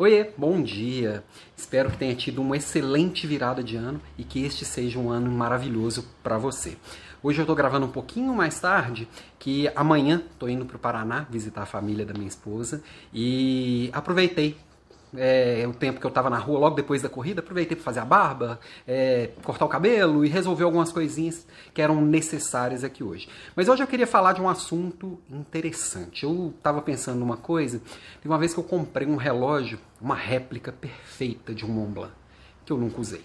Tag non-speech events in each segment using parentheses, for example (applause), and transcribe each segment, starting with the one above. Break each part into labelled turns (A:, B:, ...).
A: Oiê, bom dia. Espero que tenha tido uma excelente virada de ano e que este seja um ano maravilhoso para você. Hoje eu estou gravando um pouquinho mais tarde, que amanhã estou indo para o Paraná visitar a família da minha esposa e aproveitei é, o tempo que eu estava na rua logo depois da corrida, aproveitei para fazer a barba, é, cortar o cabelo e resolver algumas coisinhas que eram necessárias aqui hoje. Mas hoje eu queria falar de um assunto interessante. Eu estava pensando numa coisa, de uma vez que eu comprei um relógio, uma réplica perfeita de um Montblanc, que eu nunca usei.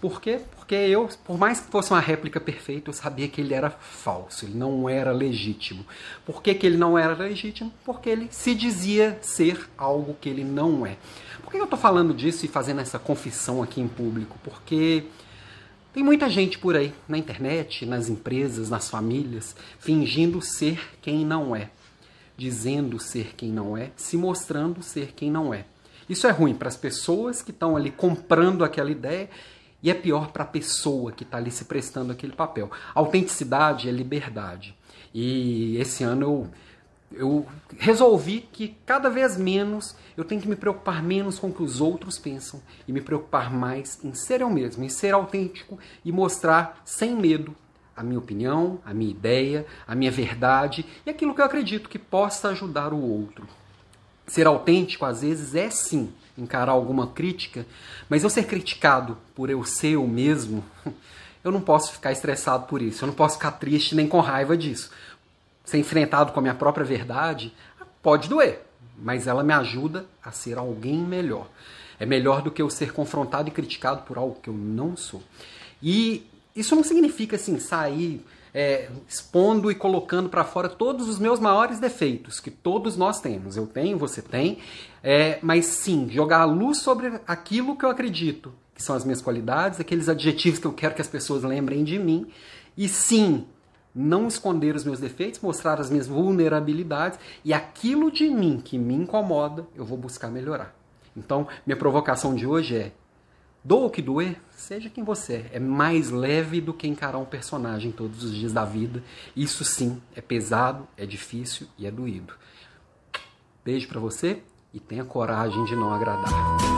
A: Por quê? Porque eu, por mais que fosse uma réplica perfeita, eu sabia que ele era falso, ele não era legítimo. Por que, que ele não era legítimo? Porque ele se dizia ser algo que ele não é. Por que eu estou falando disso e fazendo essa confissão aqui em público? Porque tem muita gente por aí, na internet, nas empresas, nas famílias, fingindo ser quem não é, dizendo ser quem não é, se mostrando ser quem não é. Isso é ruim para as pessoas que estão ali comprando aquela ideia e é pior para a pessoa que está ali se prestando aquele papel. Autenticidade é liberdade. E esse ano eu, eu resolvi que cada vez menos eu tenho que me preocupar menos com o que os outros pensam e me preocupar mais em ser eu mesmo, em ser autêntico e mostrar sem medo a minha opinião, a minha ideia, a minha verdade e aquilo que eu acredito que possa ajudar o outro. Ser autêntico, às vezes, é sim encarar alguma crítica, mas eu ser criticado por eu ser eu mesmo, (laughs) eu não posso ficar estressado por isso, eu não posso ficar triste nem com raiva disso. Ser enfrentado com a minha própria verdade pode doer, mas ela me ajuda a ser alguém melhor. É melhor do que eu ser confrontado e criticado por algo que eu não sou. E isso não significa assim sair é, expondo e colocando para fora todos os meus maiores defeitos, que todos nós temos. Eu tenho, você tem, é, mas sim, jogar a luz sobre aquilo que eu acredito, que são as minhas qualidades, aqueles adjetivos que eu quero que as pessoas lembrem de mim, e sim, não esconder os meus defeitos, mostrar as minhas vulnerabilidades e aquilo de mim que me incomoda, eu vou buscar melhorar. Então, minha provocação de hoje é Doa o que doer, seja quem você é. É mais leve do que encarar um personagem todos os dias da vida. Isso sim é pesado, é difícil e é doído. Beijo para você e tenha coragem de não agradar.